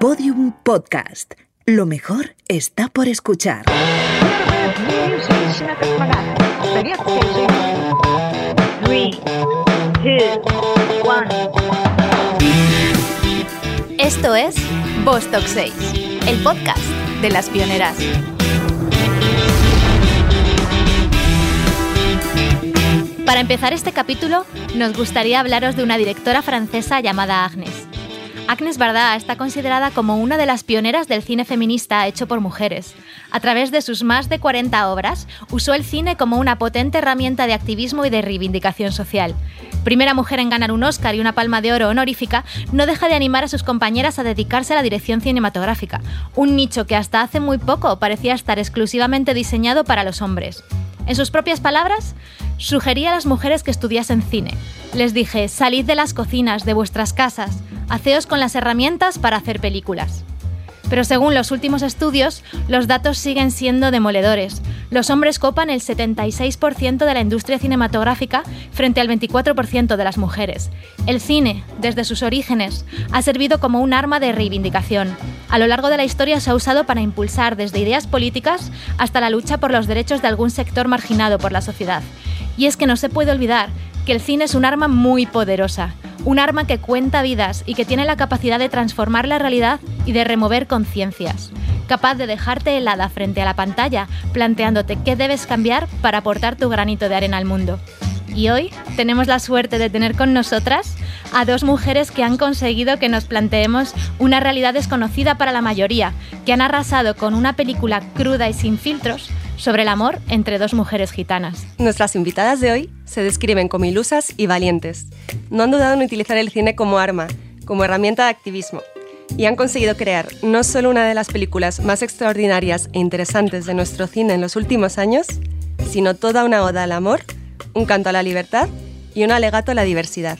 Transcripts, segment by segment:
Podium Podcast. Lo mejor está por escuchar. Esto es Vostok 6, el podcast de las pioneras. Para empezar este capítulo, nos gustaría hablaros de una directora francesa llamada Agnes. Agnes Varda está considerada como una de las pioneras del cine feminista hecho por mujeres. A través de sus más de 40 obras, usó el cine como una potente herramienta de activismo y de reivindicación social. Primera mujer en ganar un Oscar y una palma de oro honorífica, no deja de animar a sus compañeras a dedicarse a la dirección cinematográfica, un nicho que hasta hace muy poco parecía estar exclusivamente diseñado para los hombres. En sus propias palabras, sugería a las mujeres que estudiasen cine. Les dije, salid de las cocinas, de vuestras casas, haceos con las herramientas para hacer películas. Pero según los últimos estudios, los datos siguen siendo demoledores. Los hombres copan el 76% de la industria cinematográfica frente al 24% de las mujeres. El cine, desde sus orígenes, ha servido como un arma de reivindicación. A lo largo de la historia se ha usado para impulsar desde ideas políticas hasta la lucha por los derechos de algún sector marginado por la sociedad. Y es que no se puede olvidar que el cine es un arma muy poderosa, un arma que cuenta vidas y que tiene la capacidad de transformar la realidad y de remover conciencias, capaz de dejarte helada frente a la pantalla, planteándote qué debes cambiar para aportar tu granito de arena al mundo. Y hoy tenemos la suerte de tener con nosotras a dos mujeres que han conseguido que nos planteemos una realidad desconocida para la mayoría, que han arrasado con una película cruda y sin filtros sobre el amor entre dos mujeres gitanas. Nuestras invitadas de hoy se describen como ilusas y valientes. No han dudado en utilizar el cine como arma, como herramienta de activismo, y han conseguido crear no solo una de las películas más extraordinarias e interesantes de nuestro cine en los últimos años, sino toda una oda al amor, un canto a la libertad y un alegato a la diversidad,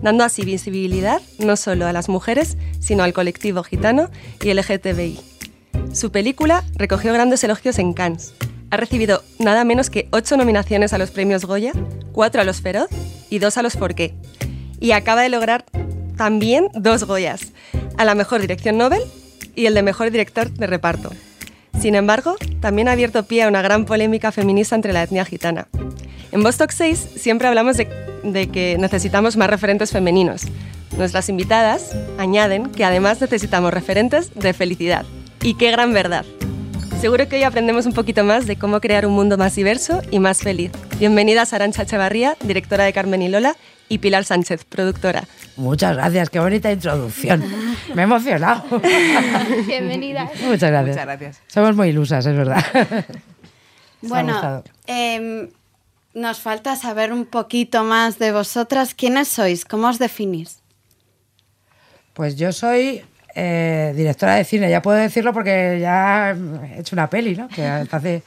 dando así visibilidad no solo a las mujeres, sino al colectivo gitano y LGTBI. Su película recogió grandes elogios en Cannes, ha recibido nada menos que ocho nominaciones a los premios Goya, cuatro a los Feroz y dos a los Forqué. Y acaba de lograr también dos Goyas, a la mejor dirección Nobel y el de mejor director de reparto. Sin embargo, también ha abierto pie a una gran polémica feminista entre la etnia gitana. En Vostok 6 siempre hablamos de, de que necesitamos más referentes femeninos. Nuestras invitadas añaden que además necesitamos referentes de felicidad. Y qué gran verdad. Seguro que hoy aprendemos un poquito más de cómo crear un mundo más diverso y más feliz. Bienvenidas Arancha Echevarría, directora de Carmen y Lola, y Pilar Sánchez, productora. Muchas gracias, qué bonita introducción. Me he emocionado. Bienvenidas. Muchas gracias. Muchas gracias. Somos muy ilusas, es verdad. Bueno, em, nos falta saber un poquito más de vosotras. ¿Quiénes sois? ¿Cómo os definís? Pues yo soy eh, directora de cine, ya puedo decirlo porque ya he hecho una peli, ¿no? Que hasta hace,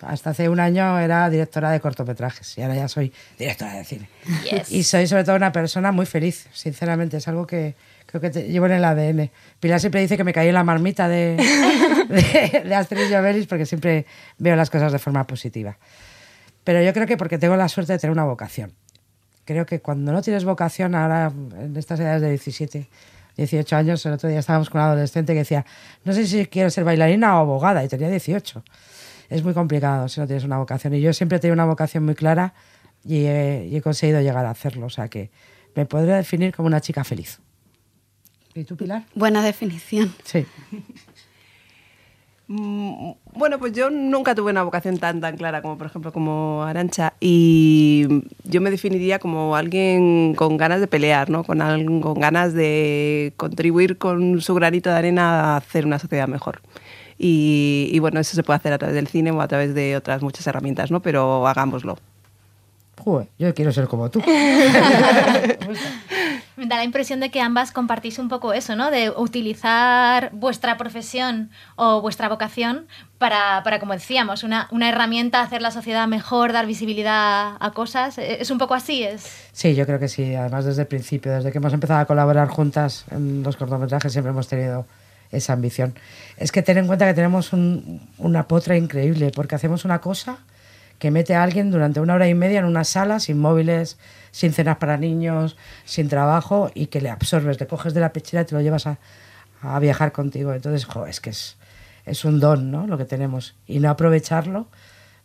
hasta hace un año era directora de cortometrajes y ahora ya soy directora de cine. Yes. Y soy sobre todo una persona muy feliz, sinceramente, es algo que creo que te- llevo en el ADN. Pilar siempre dice que me caí en la marmita de, de, de Astrid Lloveris porque siempre veo las cosas de forma positiva. Pero yo creo que porque tengo la suerte de tener una vocación. Creo que cuando no tienes vocación, ahora en estas edades de 17, 18 años, el otro día estábamos con un adolescente que decía, no sé si quiero ser bailarina o abogada, y tenía 18. Es muy complicado si no tienes una vocación. Y yo siempre he tenido una vocación muy clara y he, y he conseguido llegar a hacerlo. O sea que me podría definir como una chica feliz. ¿Y tú, Pilar? Buena definición. Sí. Mm, Bueno, pues yo nunca tuve una vocación tan tan clara como por ejemplo como Arancha y yo me definiría como alguien con ganas de pelear, ¿no? Con con ganas de contribuir con su granito de arena a hacer una sociedad mejor. Y, y bueno, eso se puede hacer a través del cine o a través de otras muchas herramientas, ¿no? Pero hagámoslo. Joder, yo quiero ser como tú. Me da la impresión de que ambas compartís un poco eso, ¿no? De utilizar vuestra profesión o vuestra vocación para, para como decíamos, una, una herramienta, hacer la sociedad mejor, dar visibilidad a cosas. Eh, Es un poco así, es... Sí, yo creo que sí. Además, desde el principio, desde que hemos empezado a colaborar juntas en los cortometrajes, siempre hemos tenido esa ambición. Es que ten en cuenta que tenemos un- una potra increíble, porque hacemos una cosa que mete a alguien durante una hora y media en una sala sin móviles, sin cenas para niños, sin trabajo y que le absorbes, le coges de la pechera y te lo llevas a, a viajar contigo. Entonces, jo, es que es, es un don, ¿no? Lo que tenemos. Y no aprovecharlo.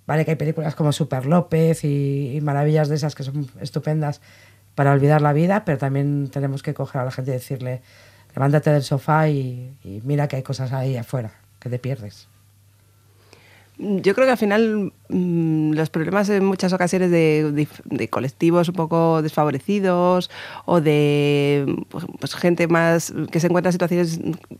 Vale que hay películas como Super López y, y maravillas de esas que son estupendas para olvidar la vida, pero también tenemos que coger a la gente y decirle, levántate del sofá y, y mira que hay cosas ahí afuera, que te pierdes. Yo creo que al final mm, los problemas en muchas ocasiones de, de- de colectivos un poco desfavorecidos o de pues, pues, gente más que se encuentra en situaciones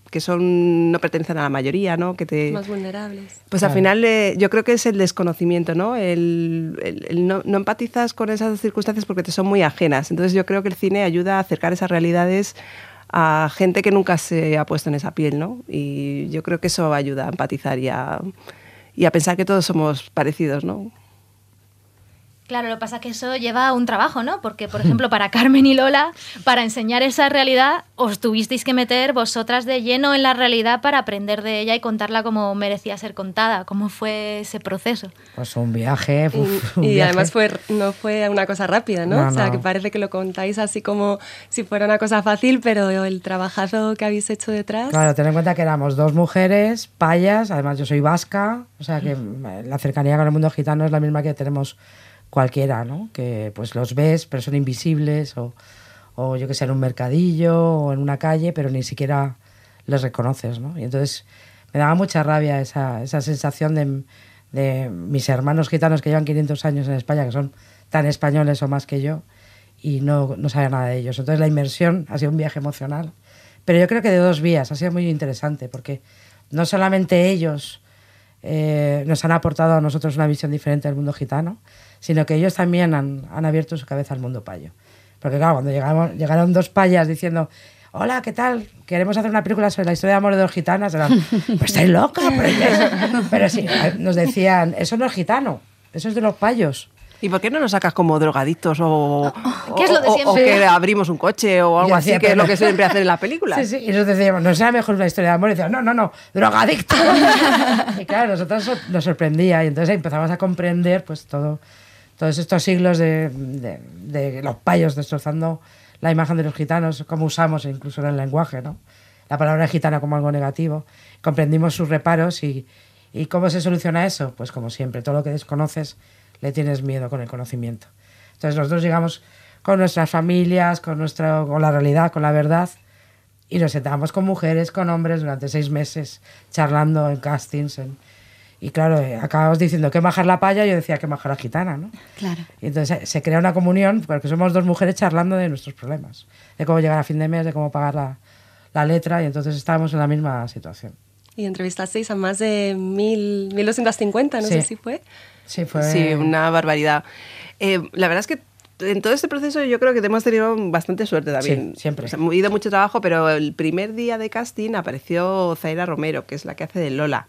que son no pertenecen a la mayoría, ¿no? Que te, Más vulnerables. Pues al Claro. final eh, yo creo que es el desconocimiento, ¿no? El, el- el no, no empatizas con esas circunstancias porque te son muy ajenas. Entonces yo creo que el cine ayuda a acercar esas realidades a gente que nunca se ha puesto en esa piel, ¿no? Y yo creo que eso ayuda a empatizar y a, y a pensar que todos somos parecidos, ¿no? Claro, lo que pasa es que eso lleva un trabajo, ¿no? Porque, por ejemplo, para Carmen y Lola, para enseñar esa realidad, os tuvisteis que meter vosotras de lleno en la realidad para aprender de ella y contarla como merecía ser contada. ¿Cómo fue ese proceso? Pues un viaje. uf, un Y, y viaje. además fue, no fue una cosa rápida, ¿no? No, o sea, no. que parece que lo contáis así como si fuera una cosa fácil, pero el trabajazo que habéis hecho detrás. Claro, ten en cuenta que éramos dos mujeres, payas, además yo soy vasca, o sea que la cercanía con el mundo gitano es la misma que tenemos cualquiera, ¿no? Que pues los ves, pero son invisibles, o, o yo que sé, en un mercadillo o en una calle, pero ni siquiera les reconoces, ¿no? Y entonces me daba mucha rabia esa, esa sensación de, de mis hermanos gitanos que llevan 500 años en España, que son tan españoles o más que yo, y no, no sabía nada de ellos. Entonces la inmersión ha sido un viaje emocional, pero yo creo que de dos vías, ha sido muy interesante, porque no solamente ellos eh, nos han aportado a nosotros una visión diferente del mundo gitano, sino que ellos también han, han abierto su cabeza al mundo payo. Porque claro, cuando llegamos, llegaron dos payas diciendo, hola, ¿qué tal? Queremos hacer una película sobre la historia de amor de dos gitanas. Era, pues estáis loca, pero, es- pero sí, nos decían, eso no es gitano, eso es de los payos. ¿Y por qué no nos sacas como drogadictos o, ¿Qué es lo de o- o- siempre? o que abrimos un coche o algo Yo así, decía, que es pero- lo que siempre hacen en las películas? Sí, sí, y nos decíamos, no será mejor una historia de amor. Y decían, no, no, no, drogadicto. y claro, nosotros so- nos sorprendía y entonces empezamos a comprender pues todo, todos estos siglos de, de- de los payos destrozando la imagen de los gitanos, cómo usamos incluso en el lenguaje, ¿no? La palabra gitana como algo negativo. Comprendimos sus reparos y, y cómo se soluciona eso. Pues como siempre, todo lo que desconoces le tienes miedo con el conocimiento. Entonces nosotros llegamos con nuestras familias, con, nuestra, con la realidad, con la verdad, y nos sentábamos con mujeres, con hombres durante seis meses, charlando en castings. en- y claro, eh, acabamos diciendo que bajar la paya, yo decía que bajar la gitana, ¿no? Claro. Y entonces eh, se crea una comunión, porque somos dos mujeres charlando de nuestros problemas, de cómo llegar a fin de mes, de cómo pagar la, la letra, y entonces estábamos en la misma situación. Y entrevistasteis a más de mil, 1250, no Sí. sé si fue. Sí, fue... Sí, una barbaridad. Eh, la verdad es que en todo este proceso yo creo que hemos tenido bastante suerte también. Sí, siempre. O sea, hemos ido mucho trabajo, pero el primer día de casting apareció Zaira Romero, que es la que hace de Lola.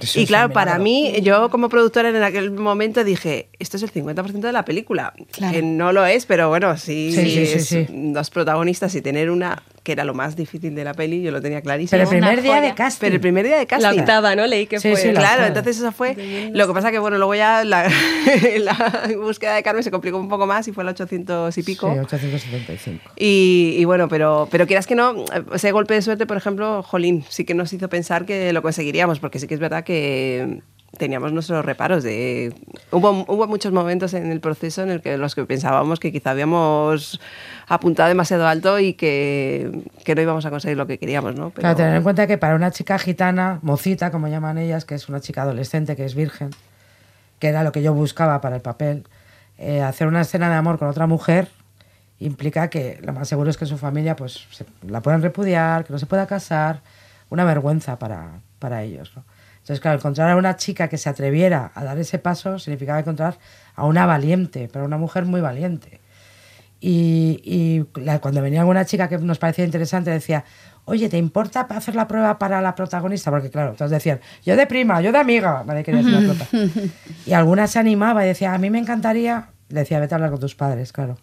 Eso y claro, para mí, yo como productora en aquel momento dije, esto es el 50% de la película. Claro. Que no lo es, pero bueno, sí, Sí, sí, sí, es dos protagonistas y tener una, que era lo más difícil de la peli, yo lo tenía clarísimo. Pero el primer día de casting. Pero el primer día de casting. La octava, ¿no? Leí que Sí, fue. sí, la Claro, entonces eso fue. Lo que pasa que, bueno, luego ya la, la búsqueda de Carmen se complicó un poco más y fue el 800 y pico. Sí, 875. Y, y bueno, pero, pero quieras que no, ese golpe de suerte, por ejemplo, Jolín, sí que nos hizo pensar que lo conseguiríamos, porque sí que es verdad que teníamos nuestros reparos de hubo, hubo muchos momentos en el proceso en el que los que pensábamos que quizá habíamos apuntado demasiado alto y que, que no íbamos a conseguir lo que queríamos, ¿no? Pero- Claro, tener en cuenta que para una chica gitana, mocita, como llaman ellas, que es una chica adolescente, que es virgen, que era lo que yo buscaba para el papel, eh, hacer una escena de amor con otra mujer implica que lo más seguro es que su familia pues se- la puedan repudiar, que no se pueda casar, una vergüenza para, para ellos. ¿no? Entonces, claro, encontrar a una chica que se atreviera a dar ese paso significaba encontrar a una valiente, pero una mujer muy valiente. Y, y la- cuando venía alguna chica que nos parecía interesante, decía, oye, ¿te importa hacer la prueba para la protagonista? Porque claro, todos decían, yo de prima, yo de amiga, nadie quería ser la prota. Y alguna se animaba y decía, a mí me encantaría, le decía, vete a hablar con tus padres, claro.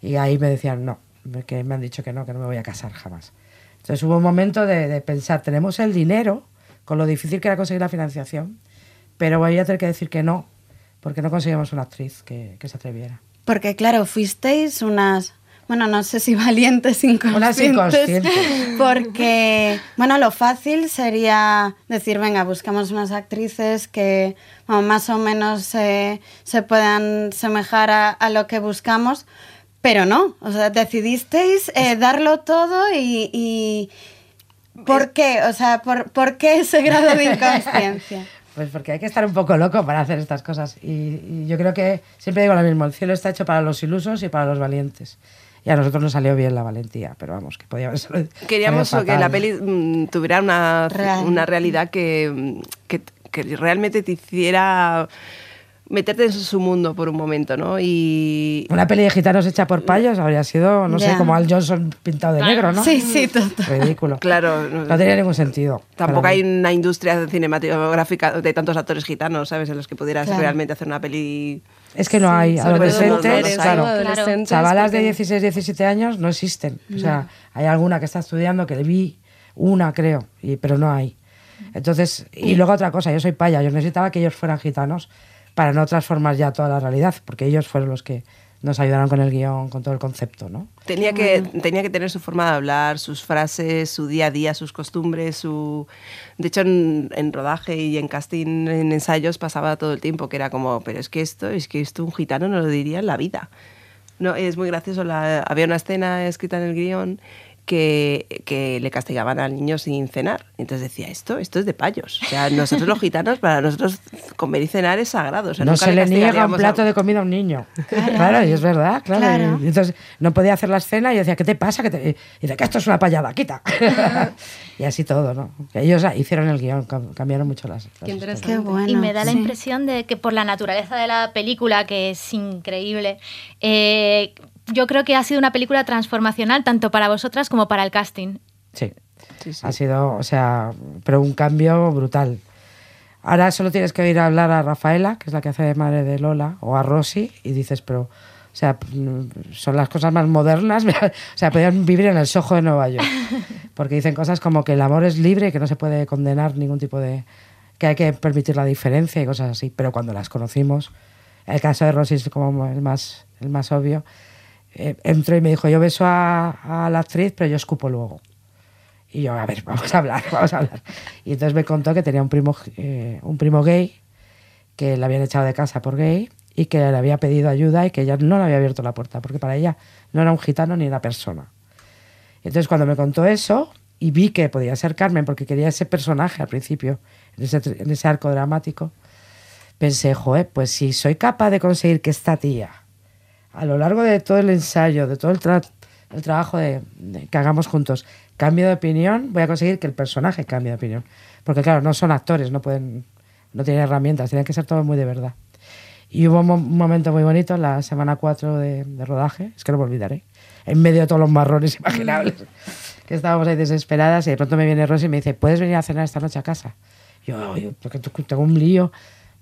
Y ahí me decían, no, que me han dicho que no, que no me voy a casar jamás. Entonces hubo un momento de, de pensar, tenemos el dinero, con lo difícil que era conseguir la financiación, pero voy a tener que decir que no, porque no conseguimos una actriz que, que se atreviera. Porque claro, fuisteis unas bueno, no sé si valientes inconscientes. inconscientes. Porque, bueno, lo fácil sería decir, venga, buscamos unas actrices que bueno, más o menos eh, se puedan semejar a, a lo que buscamos, pero no, o sea, decidisteis eh, darlo todo y, y- ¿Por qué? O sea, ¿por, por qué ese grado de inconsciencia? Pues porque hay que estar un poco loco para hacer estas cosas. Y, y yo creo que siempre digo lo mismo, el cielo está hecho para los ilusos y para los valientes. Y a nosotros nos salió bien la valentía, pero vamos, que podía haber Queríamos que la peli mm, tuviera una, Real. una realidad que, que, que realmente te hiciera meterte en su mundo por un momento, ¿no? Y Una peli de gitanos hecha por payos habría sido, no sé, Ya. como Al Johnson pintado de negro, ¿no? Sí, sí, total. Ridículo. claro, No tenía ningún sentido. Tampoco hay mí. una industria cinematográfica de tantos actores gitanos, ¿sabes? En los que pudieras Claro. realmente hacer una peli. Es que no hay adolescentes, claro. ¿no? Adolescentes, Chavalas de porque- 16, 17 años no existen. O sea, hay alguna que está estudiando que le vi una, creo, y, pero no hay. Entonces, y luego otra cosa, yo soy paya, yo necesitaba que ellos fueran gitanos para no transformar ya toda la realidad, porque ellos fueron los que nos ayudaron con el guion, con todo el concepto, ¿no? Tenía que, tenía que tener su forma de hablar, sus frases, su día a día, sus costumbres, su... De hecho, en, en rodaje y en casting, en ensayos, pasaba todo el tiempo, que era como, pero es que esto, es que esto un gitano no lo diría en la vida. No, es muy gracioso, la- había una escena escrita en el guion que, que le castigaban al niño sin cenar. Entonces decía, esto, esto es de payos. O sea, nosotros los gitanos, para nosotros comer y cenar es sagrado. O sea, no nunca se le niega un castigaríamos a- plato de comida a un niño. Claro, y es verdad, claro. Claro. Y entonces no podía hacer la escena y decía, ¿qué te pasa? Que te... Y dice, que esto es una payada, quita. y así todo, ¿no? Ellos hicieron el guion, cam- cambiaron mucho las, las Qué bueno. y me da la sí. impresión de que por la naturaleza de la película, que es increíble, eh, yo creo que ha sido una película transformacional tanto para vosotras como para el casting. Sí. Sí, sí. Ha sido, o sea, pero un cambio brutal. Ahora solo tienes que oír hablar a Rafaela, que es la que hace de madre de Lola, o a Rosy, y dices, pero, o sea, mm, son las cosas más modernas. o sea, podrían vivir en el Soho de Nueva York. Porque dicen cosas como que el amor es libre, que no se puede condenar ningún tipo de. que hay que permitir la diferencia y cosas así. Pero cuando las conocimos, el caso de Rosy es como el más, el más obvio. Eh, entró y me dijo, yo beso a, la actriz, pero yo escupo luego. Y yo, a ver, vamos a hablar, vamos a hablar. Y entonces me contó que tenía un primo, eh, un primo gay, que le habían echado de casa por gay y que le había pedido ayuda y que ella no le había abierto la puerta, porque para ella no era un gitano ni una persona. Entonces cuando me contó eso y vi que podía ser Carmen, porque quería ese personaje al principio, en ese, en ese arco dramático, pensé, joder, pues si soy capaz de conseguir que esta tía, a lo largo de todo el ensayo, de todo el, tra- el trabajo que hagamos juntos, cambie de opinión, voy a conseguir que el personaje cambie de opinión. Porque claro, no son actores, no pueden, no tienen herramientas, tienen que ser todo muy de verdad. Y hubo un, mo- un momento muy bonito la semana 4 de, rodaje, es que no me olvidaré, en medio de todos los marrones imaginables, que estábamos ahí desesperadas y de pronto me viene Rosy y me dice, ¿puedes venir a cenar esta noche a casa? Yo, "Ay, porque tengo un lío.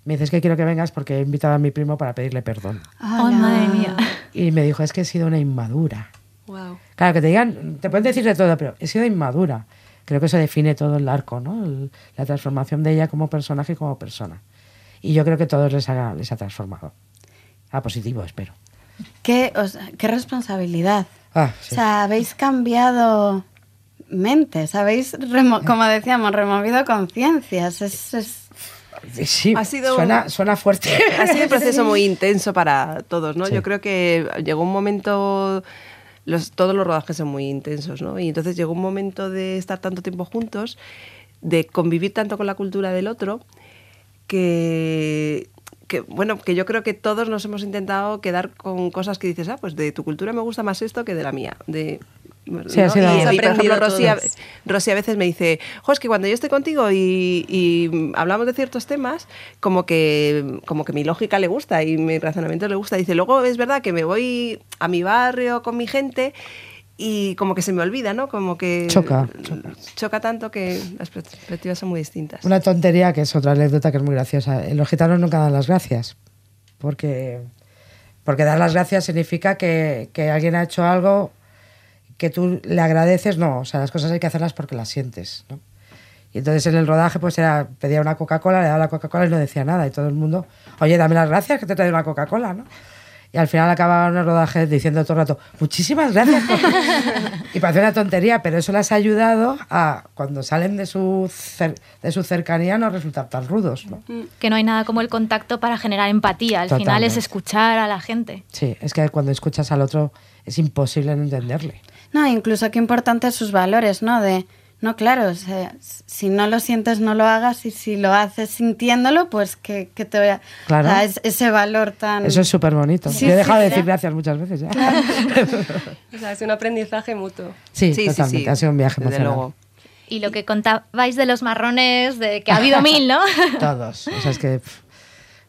Me dice, es que quiero que vengas porque he invitado a mi primo para pedirle perdón. ¡Ay, madre mía! Y me dijo, es que he sido una inmadura. Wow. Claro, que te digan, te pueden decir de todo, pero he sido inmadura. Creo que eso define todo el arco, ¿no? El- la transformación de ella como personaje y como persona. Y yo creo que todos les ha, les ha transformado. A positivo, espero. ¿Qué, o sea, qué responsabilidad. Ah, sí. O sea, habéis cambiado mentes, habéis, como decíamos, removido conciencias. Es, es- Sí, Ha sido- suena, suena fuerte. Ha sido un proceso muy intenso para todos, ¿no? Sí. Yo creo que llegó un momento, los, todos los rodajes son muy intensos, ¿no? Y entonces llegó un momento de estar tanto tiempo juntos, de convivir tanto con la cultura del otro, que, que, bueno, que yo creo que todos nos hemos intentado quedar con cosas que dices, ah, pues de tu cultura me gusta más esto que de la mía. De, Sí, ha ¿no? sido- y, aprendido Rosy a, todos. Rosy a veces me dice, jo, es que cuando yo estoy contigo y, y hablamos de ciertos temas, como que, como que mi lógica le gusta y mi razonamiento le gusta. Dice, luego es verdad que me voy a mi barrio con mi gente y como que se me olvida, ¿no? Como que Choca, choca tanto que las perspectivas son muy distintas. Una tontería que es otra anécdota que es muy graciosa. Los gitanos nunca dan las gracias. Porque, porque dar las gracias significa que, que alguien ha hecho algo que tú le agradeces. No, o sea, las cosas hay que hacerlas porque las sientes. ¿no? Y entonces en el rodaje pues era, pedía una Coca-Cola, le daba la Coca-Cola y no decía nada. Y todo el mundo, oye, dame las gracias que te traigo una Coca-Cola, ¿no? Y al final acababan el rodaje diciendo todo el rato, muchísimas gracias. por-". y parece una tontería, pero eso les ha ayudado a, cuando salen de su, cer- de su cercanía, no resultar tan rudos. ¿no? Que no hay nada como el contacto para generar empatía. Al final es Totalmente. escuchar a la gente. Sí, es que cuando escuchas al otro es imposible no entenderle. No, incluso qué importantes sus valores, ¿no? De, no, claro, o sea, si no lo sientes, no lo hagas, y si lo haces sintiéndolo, pues que, que te vea. Claro. o sea, es- ese valor tan. Eso es súper bonito. Sí, Yo he dejado sí, de decir gracias muchas veces ya. O sea, es un aprendizaje mutuo. Sí, Sí, sí, totalmente. sí. Ha sido un viaje Desde emocionante. luego. Y lo que contabais de los marrones, de que ha habido mil, ¿no? Todos. O sea, es que, pff,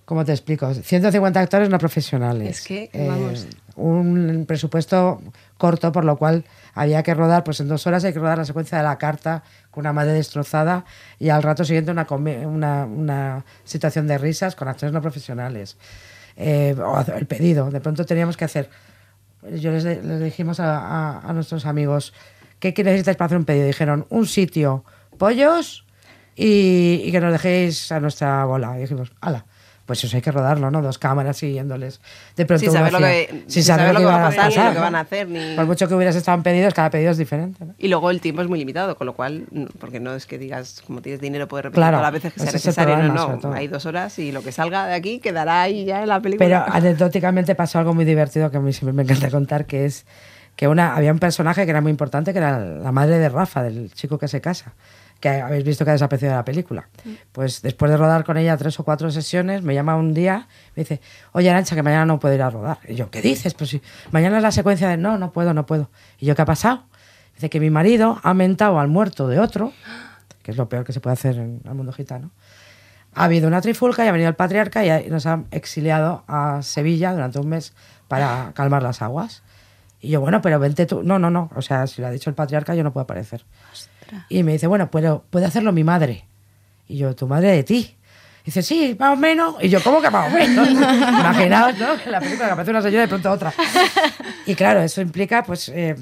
¿cómo te explico? 150 actores no profesionales. Es que, Eh, vamos. un presupuesto corto, por lo cual había que rodar, pues en dos horas hay que rodar la secuencia de la carta con una madre destrozada y al rato siguiente una, una, una situación de risas con actores no profesionales. Eh, o el pedido. De pronto teníamos que hacer. Yo les, les dijimos a, a- a nuestros amigos, ¿qué qué necesitáis para hacer un pedido? Dijeron, un sitio, pollos y, y que nos dejéis a nuestra bola. Y dijimos, ala, pues eso hay que rodarlo, ¿no? Dos cámaras siguiéndoles. De pronto Sin saber lo que- sin saber lo que va a pasar ni lo que van a hacer, ni- Por mucho que hubieras estado en pedidos, cada pedido es diferente. ¿no? Y luego el tiempo es muy limitado, con lo cual, mm, porque no es que digas, como tienes dinero, puedes repetir Claro, todas las veces que sea necesario. no, no. Hay dos horas y lo que salga de aquí quedará ahí ya en la película. Pero anecdóticamente pasó algo muy divertido que a mí siempre me encanta contar, que es que una, había un personaje que era muy importante, que era la madre de Rafa, del chico que se casa, que habéis visto que ha desaparecido de la película. Pues después de rodar con ella tres o cuatro sesiones, me llama un día me dice, oye Arancha, que mañana no puedo ir a rodar. Y yo, ¿qué dices? Pues si mañana es la secuencia de, no, no puedo, no puedo. Y yo, ¿qué ha pasado? Dice que mi marido ha mentado al muerto de otro, que es lo peor que se puede hacer en el mundo gitano. Ha habido una trifulca y ha venido el patriarca y nos han exiliado a Sevilla durante un mes para calmar las aguas. Y yo, bueno, pero vente tú. No, no, no. O sea, si lo ha dicho el patriarca, yo no puedo aparecer. Y me dice, bueno, pero puede hacerlo mi madre. Y yo, ¿tu madre de ti? Dice, sí, más o menos. Y yo, ¿cómo que más o menos? Imaginaos, ¿no? Que la película que aparece una señora y de pronto otra. Y claro, eso implica, pues, eh,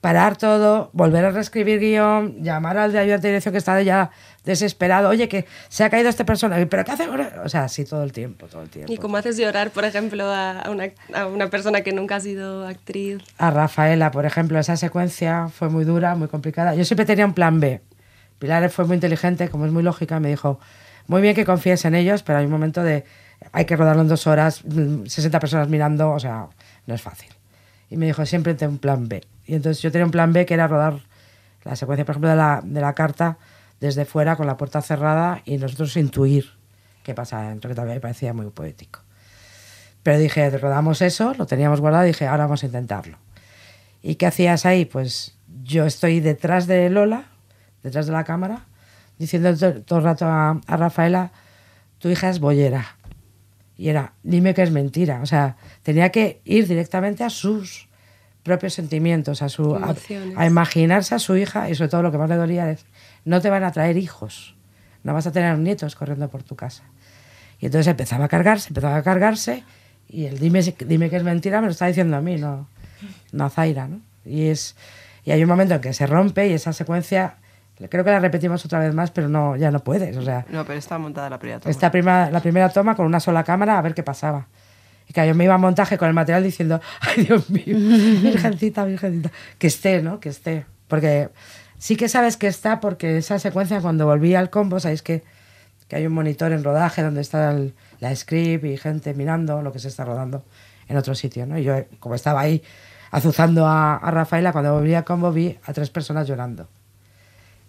parar todo, volver a reescribir guion, llamar al de ayuda de dirección que está ya desesperado. Oye, que se ha caído este personaje, ¿pero qué hace ahora? O sea, sí, todo el tiempo, todo el tiempo. ¿Y cómo haces llorar, por ejemplo, a una, a una persona que nunca ha sido actriz? a Rafaela, por ejemplo, esa secuencia fue muy dura, muy complicada. Yo siempre tenía un plan B. Pilar fue muy inteligente, como es muy lógica, me dijo, muy bien que confíes en ellos, pero hay un momento de, hay que rodarlo en dos horas, mm, 60 personas mirando, o sea, no es fácil. Y me dijo, siempre ten un plan B. Y entonces yo tenía un plan B que era rodar la secuencia, por ejemplo, de la, de la carta desde fuera con la puerta cerrada y nosotros intuir qué pasaba dentro, que también me parecía muy poético. Pero dije, rodamos eso, lo teníamos guardado y dije, ahora vamos a intentarlo. ¿Y qué hacías ahí? Pues yo estoy detrás de Lola, detrás de la cámara, diciendo to- todo el rato a, a Rafaela, tu hija es bollera. Y era, dime que es mentira. O sea, tenía que ir directamente a sus propios sentimientos, a, su, a, a imaginarse a su hija y sobre todo lo que más le dolía es, no te van a traer hijos, no vas a tener nietos corriendo por tu casa. Y entonces empezaba a cargarse, empezaba a cargarse y el dime, dime que es mentira me lo está diciendo a mí, no, no a Zaira, ¿no? Y, es, y hay un momento en que se rompe y esa secuencia, creo que la repetimos otra vez más, pero no, ya no puedes, o sea, No, pero está montada la primera toma. esta prima, la primera toma con una sola cámara a ver qué pasaba. Y que yo me iba a montaje con el material diciendo, ay Dios mío, virgencita, virgencita, que esté, ¿no? Que esté. Porque sí que sabes que está porque esa secuencia cuando volví al combo, sabéis que, que hay un monitor en rodaje donde está el- la script y gente mirando lo que se está rodando en otro sitio, ¿no? Y yo, como estaba ahí azuzando a, a Rafaela, cuando volví al combo vi a tres personas llorando.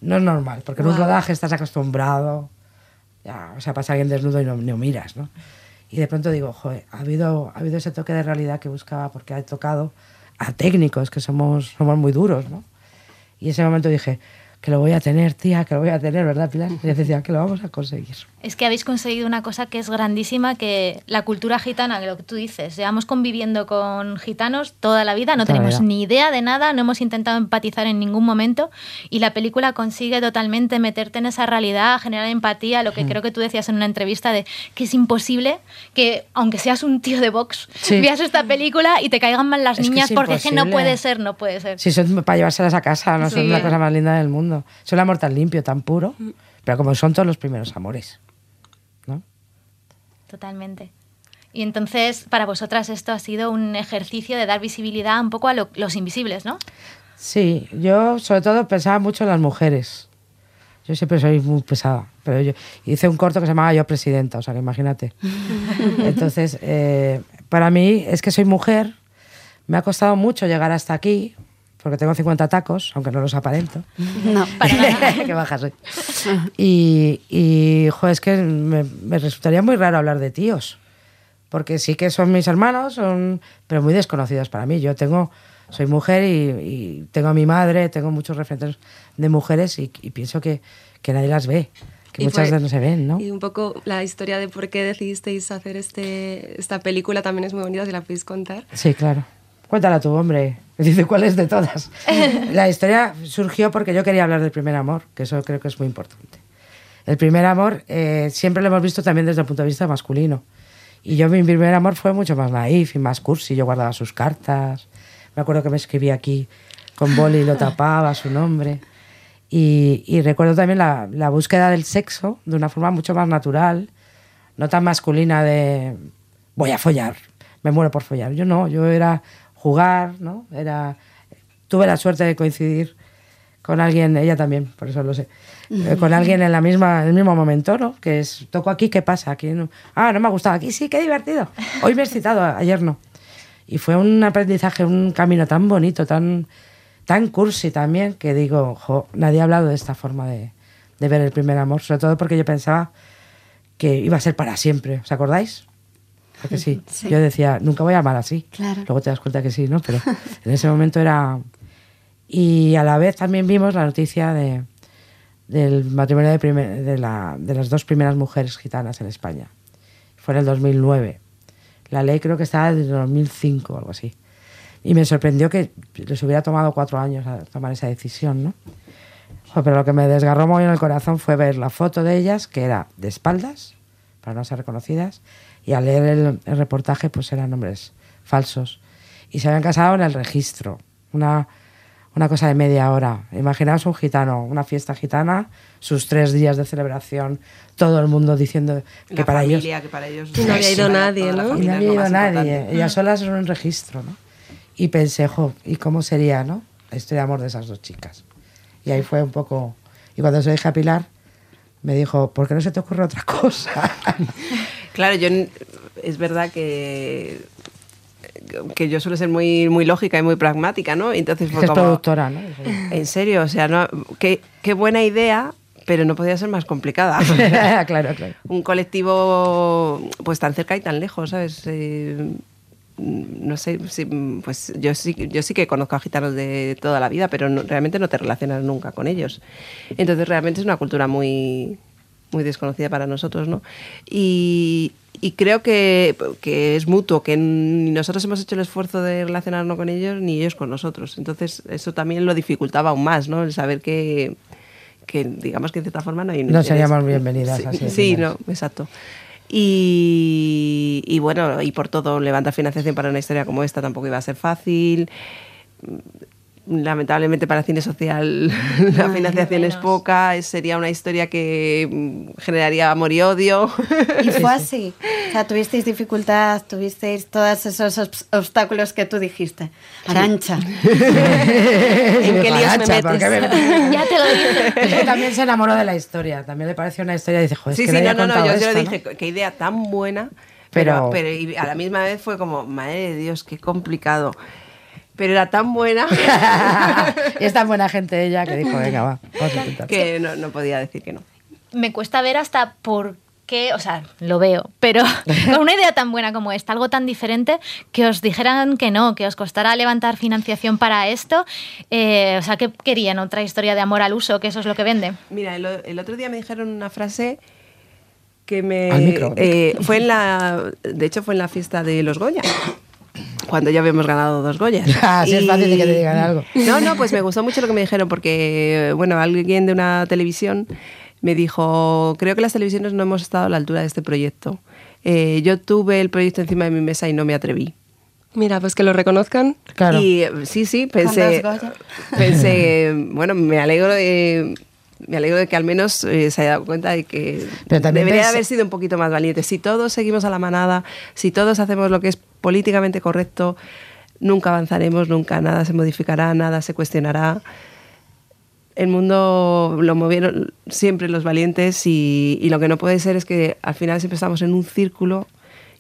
No es normal, porque en un rodaje estás acostumbrado, ya, o sea, pasa alguien desnudo y no, no miras, ¿no? Y de pronto digo, joder, ha habido, ha habido ese toque de realidad que buscaba porque ha tocado a técnicos que somos, somos muy duros, ¿no? Y ese momento dije, que lo voy a tener, tía, que lo voy a tener, ¿verdad, Pilar? Y decía, que lo vamos a conseguir. Es que habéis conseguido una cosa que es grandísima, que la cultura gitana, que lo que tú dices, llevamos conviviendo con gitanos toda la vida, no Toda tenemos vida. ni idea de nada, no hemos intentado empatizar en ningún momento y la película consigue totalmente meterte en esa realidad, generar empatía, lo que creo que tú decías en una entrevista de que es imposible que, aunque seas un tío de Sí. veas esta película y te caigan mal las Es que niñas es porque es que no imposible. puede ser, no puede ser. Si son para llevárselas a casa, no son Sí. la cosa más linda del mundo. Son el amor tan limpio, tan puro, pero como son todos los primeros amores, ¿no? Totalmente. Y entonces, para vosotras esto ha sido un ejercicio de dar visibilidad un poco a lo- los invisibles, ¿no? Sí, yo sobre todo pensaba mucho en las mujeres. Yo siempre soy muy pesada, pero yo hice un corto que se llamaba Yo Presidenta, o sea que imagínate. Entonces, eh, para mí es que soy mujer, me ha costado mucho llegar hasta aquí, porque tengo 50 tacos, aunque no los aparento. No. Para nada. Qué baja soy. Y, y jo, es que me, me resultaría muy raro hablar de tíos. Porque sí que son mis hermanos, son, pero muy desconocidos para mí. Yo tengo, soy mujer y, y tengo a mi madre, tengo muchos referentes de mujeres y, y pienso que, que nadie las ve, que muchas de no se ven, ¿no? Y un poco la historia de por qué decidisteis hacer este, esta película también es muy bonita, si la podéis contar. Sí, claro. Cuéntala tú, hombre. Dice, ¿cuál es de todas? La historia surgió porque yo quería hablar del primer amor, que eso creo que es muy importante. El primer amor eh, siempre lo hemos visto también desde el punto de vista masculino. Y yo mi primer amor fue mucho más naif y más cursi. Yo guardaba sus cartas. Me acuerdo que me escribía aquí con boli y lo tapaba, su nombre. Y, y recuerdo también la, la búsqueda del sexo de una forma mucho más natural, no tan masculina de voy a follar, me muero por follar. Yo no, yo era jugar, ¿no? Era, tuve la suerte de coincidir con alguien, ella también, por eso lo sé, eh, con alguien en, la misma, en el mismo momento, ¿no? Que es, toco aquí, ¿qué pasa? Aquí no, ah, no me ha gustado, aquí sí, qué divertido. Hoy me he excitado, ayer no. Y fue un aprendizaje, un camino tan bonito, tan, tan cursi también, que digo, jo, nadie ha hablado de esta forma de, de ver el primer amor, sobre todo porque yo pensaba que iba a ser para siempre, ¿os acordáis? Sí, Sí. yo decía, nunca voy a amar así. Claro. Luego te das cuenta que sí, ¿no? Pero en ese momento era... Y a la vez también vimos la noticia de, del matrimonio de, primer- de, la- de las dos primeras mujeres gitanas en España. Fue en el 2009. La ley creo que estaba desde el 2005 o algo así. Y me sorprendió que les hubiera tomado cuatro años a tomar esa decisión, ¿no? Pero lo que me desgarró muy en el corazón fue ver la foto de ellas, que era de espaldas, para no ser reconocidas, y al leer el, el reportaje, pues eran nombres falsos. Y se habían casado en el registro, una, una cosa de media hora. Imaginaos un gitano, una fiesta gitana, sus tres días de celebración, todo el mundo diciendo que La para ellos... familia, que para ellos no había ido nadie, ¿no? Y no había ido nadie, ellas solas en un registro, ¿no? Y pensé, jo, ¿y cómo sería, no? La historia de amor de esas dos chicas. Y ahí fue un poco... Y cuando se lo dije a Pilar, me dijo, ¿por qué no se te ocurre otra cosa? Claro, yo es verdad que que yo suelo ser muy muy lógica y muy pragmática, ¿no? Entonces fue es como productora, ¿no? en serio, o sea, no, qué, qué buena idea, pero no podía ser más complicada. claro, claro. un colectivo pues tan cerca y tan lejos, ¿sabes? Eh, no sé, sí, pues yo sí, yo sí que conozco a gitanos de toda la vida, pero no- realmente no te relacionas nunca con ellos. Entonces realmente es una cultura muy, muy desconocida para nosotros, ¿no? Y, y creo que, que es mutuo, que ni nosotros hemos hecho el esfuerzo de relacionarnos con ellos, ni ellos con nosotros. Entonces eso también lo dificultaba aún más, ¿no? El saber que, que digamos que de cierta forma no hay No seríamos bienvenidas Sí, así Sí, no, exacto. Y, y bueno, y por todo, levantar financiación para una historia como esta tampoco iba a ser fácil. Lamentablemente para cine social la financiación es poca, es- sería una historia que mm, generaría amor y odio. Y fue así. O sea, tuvisteis dificultad, tuvisteis todos esos obs- obstáculos que tú dijiste. Arancha. ¿En qué líos me Arancha, ¿por qué metes? me- ya te lo dije. Que también se enamoró de la historia, también le pareció una historia y dice, joder, sí, es que sí, no, no, no, yo, yo le esto, ¿no? dije, qué idea tan buena, pero, Pero- pero y a la misma vez fue como, madre de Dios, qué complicado. Pero era tan buena y es tan buena gente ella que dijo, venga, va, vamos a intentar. que no, no podía decir que no. Me cuesta ver hasta por qué, o sea, lo veo, pero con una idea tan buena como esta, algo tan diferente, que os dijeran que no, que os costara levantar financiación para esto, eh, o sea, que querían otra historia de amor al uso, que eso es lo que vende. Mira, el, el otro día me dijeron una frase que me... Al micro. eh, fue en la... De hecho, fue en la fiesta de los Goya. Cuando ya habíamos ganado dos Goyas. Así es fácil de que te digan algo. No, no, pues me gustó mucho lo que me dijeron porque, bueno, alguien de una televisión me dijo, creo que las televisiones no hemos estado a la altura de este proyecto. Eh, yo tuve el proyecto encima de mi mesa y no me atreví. Mira, pues que lo reconozcan. Claro. Y eh, sí, sí, pensé, pensé, bueno, me alegro de, me alegro de que al menos eh, se haya dado cuenta de que Pero también debería haber sido un poquito más valiente. Si todos seguimos a la manada, si todos hacemos lo que es políticamente correcto, nunca avanzaremos, nunca nada se modificará, nada se cuestionará. El mundo lo movieron siempre los valientes y, y lo que no puede ser es que al final siempre estamos en un círculo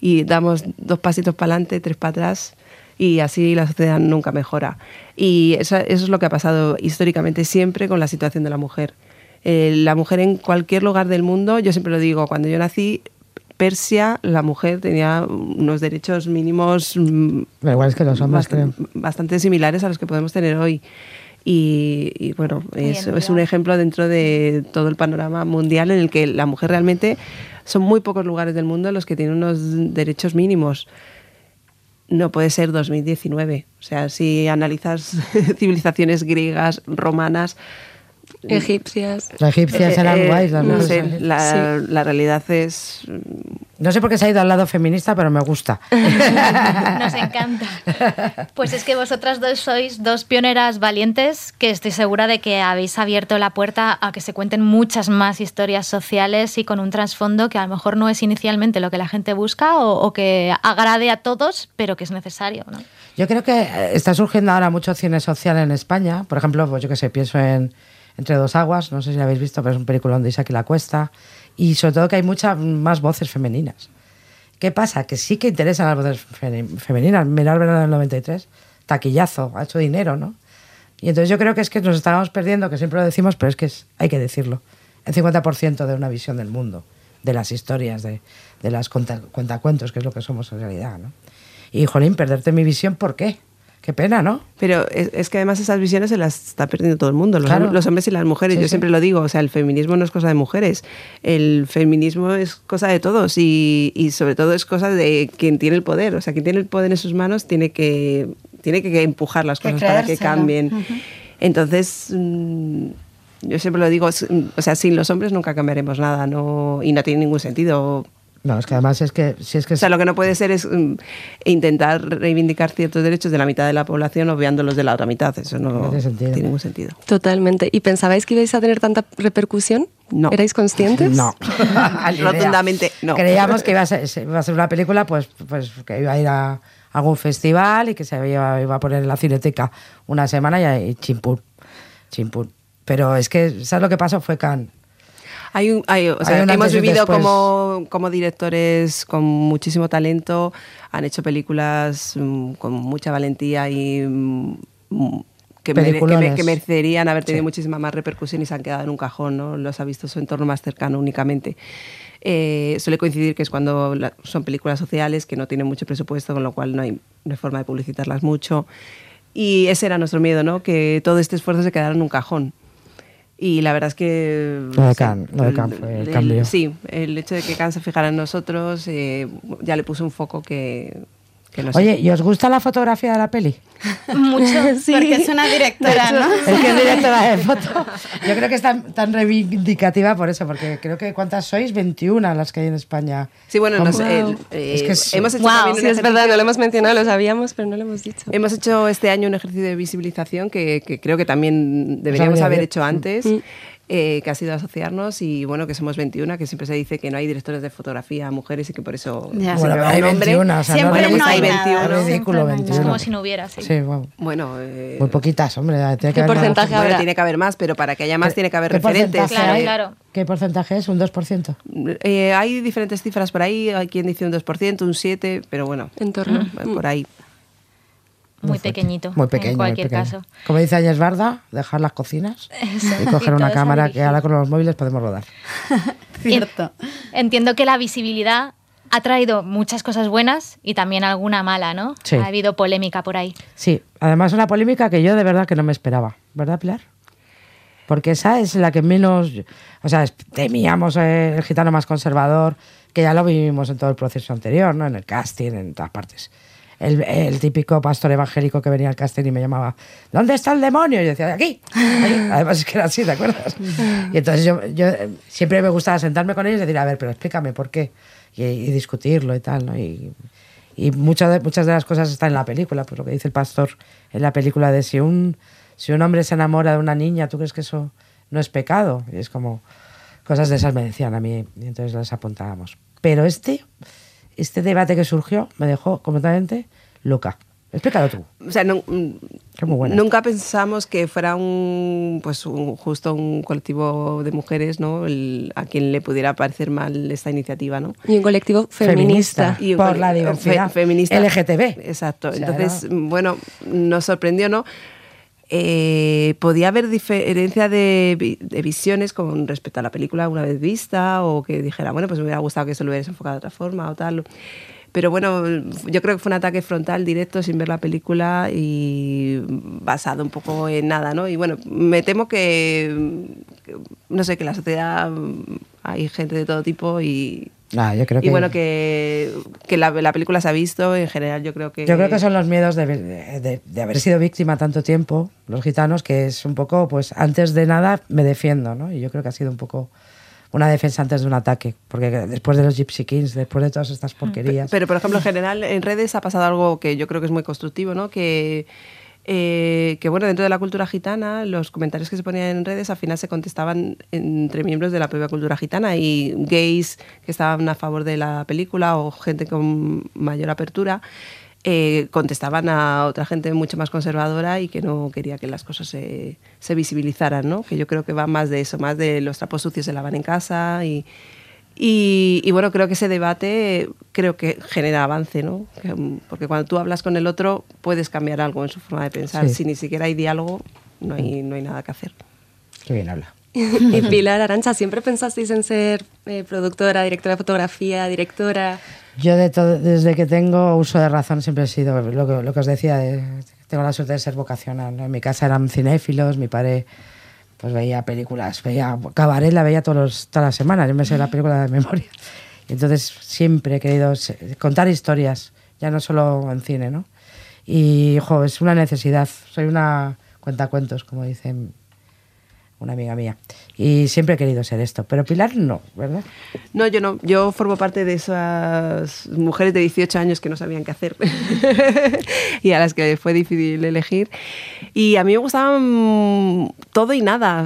y damos dos pasitos para adelante, tres para atrás y así la sociedad nunca mejora. Y eso, eso es lo que ha pasado históricamente siempre con la situación de la mujer. Eh, la mujer en cualquier lugar del mundo, yo siempre lo digo, cuando yo nací, Persia, la mujer tenía unos derechos mínimos mm, igual es que los hombres, bastan- creo. bastante similares a los que podemos tener hoy. Y, y, bueno, es, es un ejemplo dentro de todo el panorama mundial en el que la mujer realmente son muy pocos lugares del mundo en los que tienen unos derechos mínimos. No puede ser 2019. O sea, si analizas civilizaciones griegas, romanas, Egipcias. Las egipcias eh, eran eh, guays. las no mujeres sé, la, la realidad es No sé por qué se ha ido al lado feminista, pero me gusta. Nos encanta. Pues es que vosotras dos sois dos pioneras valientes que estoy segura de que habéis abierto la puerta a que se cuenten muchas más historias sociales y con un trasfondo que a lo mejor no es inicialmente lo que la gente busca o, o que agrade a todos, pero que es necesario. ¿no? Yo creo que eh, está surgiendo ahora mucho cine social en España. Por ejemplo, pues yo que sé, pienso en Entre dos aguas, no sé si habéis visto, pero es un peliculón de Isaac y la Cuesta. Y sobre todo que hay muchas más voces femeninas. ¿Qué pasa? Que sí que interesan las voces fe- femeninas. Mirar Verano del 93, taquillazo, ha hecho dinero, ¿no? Y entonces yo creo que es que nos estábamos perdiendo, que siempre lo decimos, pero es que hay que decirlo. El 50% de una visión del mundo, de las historias, de, de las cuenta- cuentacuentos, que es lo que somos en realidad, ¿no? Y, jolín, perderte mi visión, ¿por qué? Qué pena, ¿no? Pero es, es que además esas visiones se las está perdiendo todo el mundo, los, Claro. hom- los hombres y las mujeres. Sí, Yo sí. siempre lo digo, o sea, el feminismo no es cosa de mujeres, el feminismo es cosa de todos y, y sobre todo es cosa de quien tiene el poder. O sea, quien tiene el poder en sus manos tiene que, tiene que empujar las Que cosas para que cambien. Entonces, mm, yo siempre lo digo, o sea, sin los hombres nunca cambiaremos nada no y no tiene ningún sentido. No, es que además es que si es que O sea, lo que no puede ser es mm, intentar reivindicar ciertos derechos de la mitad de la población obviando los de la otra mitad. Eso no, No tiene sentido. tiene ningún sentido. Totalmente. ¿Y pensabais que ibais a tener tanta repercusión? No. ¿Erais conscientes? no. Rotundamente no. Creíamos que iba a, ser, se- iba a ser una película, pues, pues que iba a ir a algún festival y que se iba, iba a poner en la cineteca una semana y, ahí chimpún, chimpún. Pero es que, ¿sabes lo que pasó? Fue Cannes. Hay un, hay- o sea, Hay hemos vivido como, como directores con muchísimo talento, han hecho películas mm, con mucha valentía y mm, que, mere- que, que merecerían haber tenido Sí. muchísima más repercusión y se han quedado en un cajón, ¿no? Los ha visto su entorno más cercano únicamente. Eh, suele coincidir que es cuando la- son películas sociales que no tienen mucho presupuesto, con lo cual no hay, no hay forma de publicitarlas mucho. Y ese era nuestro miedo, ¿no? Que todo este esfuerzo se quedara en un cajón. Y la verdad es que... Lo de sí, Cannes, lo de fue el cambio. Sí, el hecho de que Cannes se fijara en nosotros eh, ya le puso un foco que. Oye, ¿y os gusta la fotografía de la peli? Mucho. Porque es una directora, ¿no? Es que es directora de foto. Yo creo que es tan, tan reivindicativa por eso, porque creo que ¿cuántas sois? 21 las que hay en España. Sí, bueno, nos- el- eh, Es que es- hemos hecho Wow. también un Sí, es verdad, no lo hemos mencionado, lo sabíamos, pero no lo hemos dicho. Hemos hecho este año un ejercicio de visibilización que, que creo que también deberíamos Sabía haber hecho antes, Mm. Eh, que ha sido asociarnos y bueno, que somos 21, que siempre se dice que no hay directores de fotografía mujeres y que por eso Ya. Bueno, hay un hombre. 21, o sea, Siempre no, no hay ridículo, 21. Es ridículo Siempre no hay 21. Es como si no hubiera, sí. Sí, bueno, Bueno, eh, muy poquitas, hombre. Tiene que ¿Qué haber más. porcentaje bueno, habrá? tiene que haber más, pero para que haya más ¿Qué- tiene que haber referentes. porcentaje Claro, hay? claro. ¿Qué porcentaje es? ¿Un 2%? Eh, hay diferentes cifras por ahí, hay quien dice un 2%, un 7%, pero bueno, En torno. eh, por ahí. Muy pequeñito. Muy pequeño. En cualquier pequeño. caso. Como dice Áñez Barda, dejar las cocinas y coger Y una cámara que ahora con los móviles podemos rodar. Cierto. Entiendo que la visibilidad ha traído muchas cosas buenas y también alguna mala, ¿no? Sí. Ha habido polémica por ahí. Sí, además una polémica que yo de verdad que no me esperaba, ¿verdad, Pilar? Porque esa es la que menos, o sea, temíamos el gitano más conservador, que ya lo vivimos en todo el proceso anterior, ¿no? En el casting, en todas partes. El, típico pastor evangélico que venía al casting y me llamaba, ¿dónde está el demonio? Y yo decía, aquí. aquí". Además es que era así, ¿te acuerdas? Y entonces yo, siempre me gustaba sentarme con ellos y decir, a ver, pero explícame por qué. Y, discutirlo y tal, y muchas de, muchas de las cosas están en la película, pues lo que dice el pastor en la película de si un, si un hombre se enamora de una niña, ¿tú crees que eso no es pecado. Y es como cosas de esas me decían a mí y entonces las apuntábamos. Pero este, este debate que surgió me dejó completamente loca. Explícalo tú. O sea, no- Qué muy buena. nunca pensamos que fuera un, pues un- justo un colectivo de mujeres, ¿no? El- a quien le pudiera parecer mal esta iniciativa, ¿no? Y un colectivo feminista. Feminista. Y un Por cole- la diversidad feminista. LGTB. Exacto. O sea, Entonces, bueno, nos sorprendió, ¿no? Eh, podía haber diferencia de, vi- de visiones con respecto a la película una vez vista o que dijera, bueno, pues me hubiera gustado que se lo hubieras enfocado de otra forma o tal. Pero bueno, yo creo que fue un ataque frontal directo sin ver la película y basado un poco en nada, ¿no? Y bueno, me temo que, no sé, que la sociedad hay gente de todo tipo y, Ah, yo creo y bueno, que, que la, la película se ha visto, en general yo creo que... yo creo que son los miedos de, de- de haber sido víctima tanto tiempo, los gitanos, que es un poco, pues antes de nada me defiendo, ¿no? Y yo creo que ha sido un poco una defensa antes de un ataque, porque después de los Gypsy Kings, después de todas estas porquerías... Pero, por ejemplo, en general, en redes ha pasado algo que yo creo que es muy constructivo, ¿no? Que, eh, que bueno, dentro de la cultura gitana, los comentarios que se ponían en redes al final se contestaban entre miembros de la propia cultura gitana y gays que estaban a favor de la película o gente con mayor apertura. eh, contestaban a otra gente mucho más conservadora y que no quería que las cosas se, se visibilizaran, ¿no? Que yo creo que va más de eso, más de los trapos sucios se lavan en casa y, y, y bueno, creo que ese debate creo que genera avance, ¿no? Que, Porque cuando tú hablas con el otro puedes cambiar algo en su forma de pensar. Sí. Si ni siquiera hay diálogo, no hay, no hay nada que hacer. Qué bien habla. y Pilar Arancha, ¿siempre pensasteis en ser eh, productora, directora de fotografía, directora? Yo de todo, desde que tengo uso de razón siempre he sido lo que, lo que os decía, de- tengo la suerte de ser vocacional. ¿no? En mi casa eran cinéfilos, mi padre pues veía películas, veía cabaret, la veía todos los- todas las semanas, yo me sé la película de memoria. Entonces siempre he querido contar historias, ya no solo en cine, ¿no? Y, jo, es una necesidad, soy una cuentacuentos, como dicen una amiga mía. Y siempre he querido ser esto, pero Pilar no, ¿verdad? No, yo no. Yo formo parte de esas mujeres de 18 años que no sabían qué hacer y a las que fue difícil elegir. Y a mí me gustaba mm, todo y nada.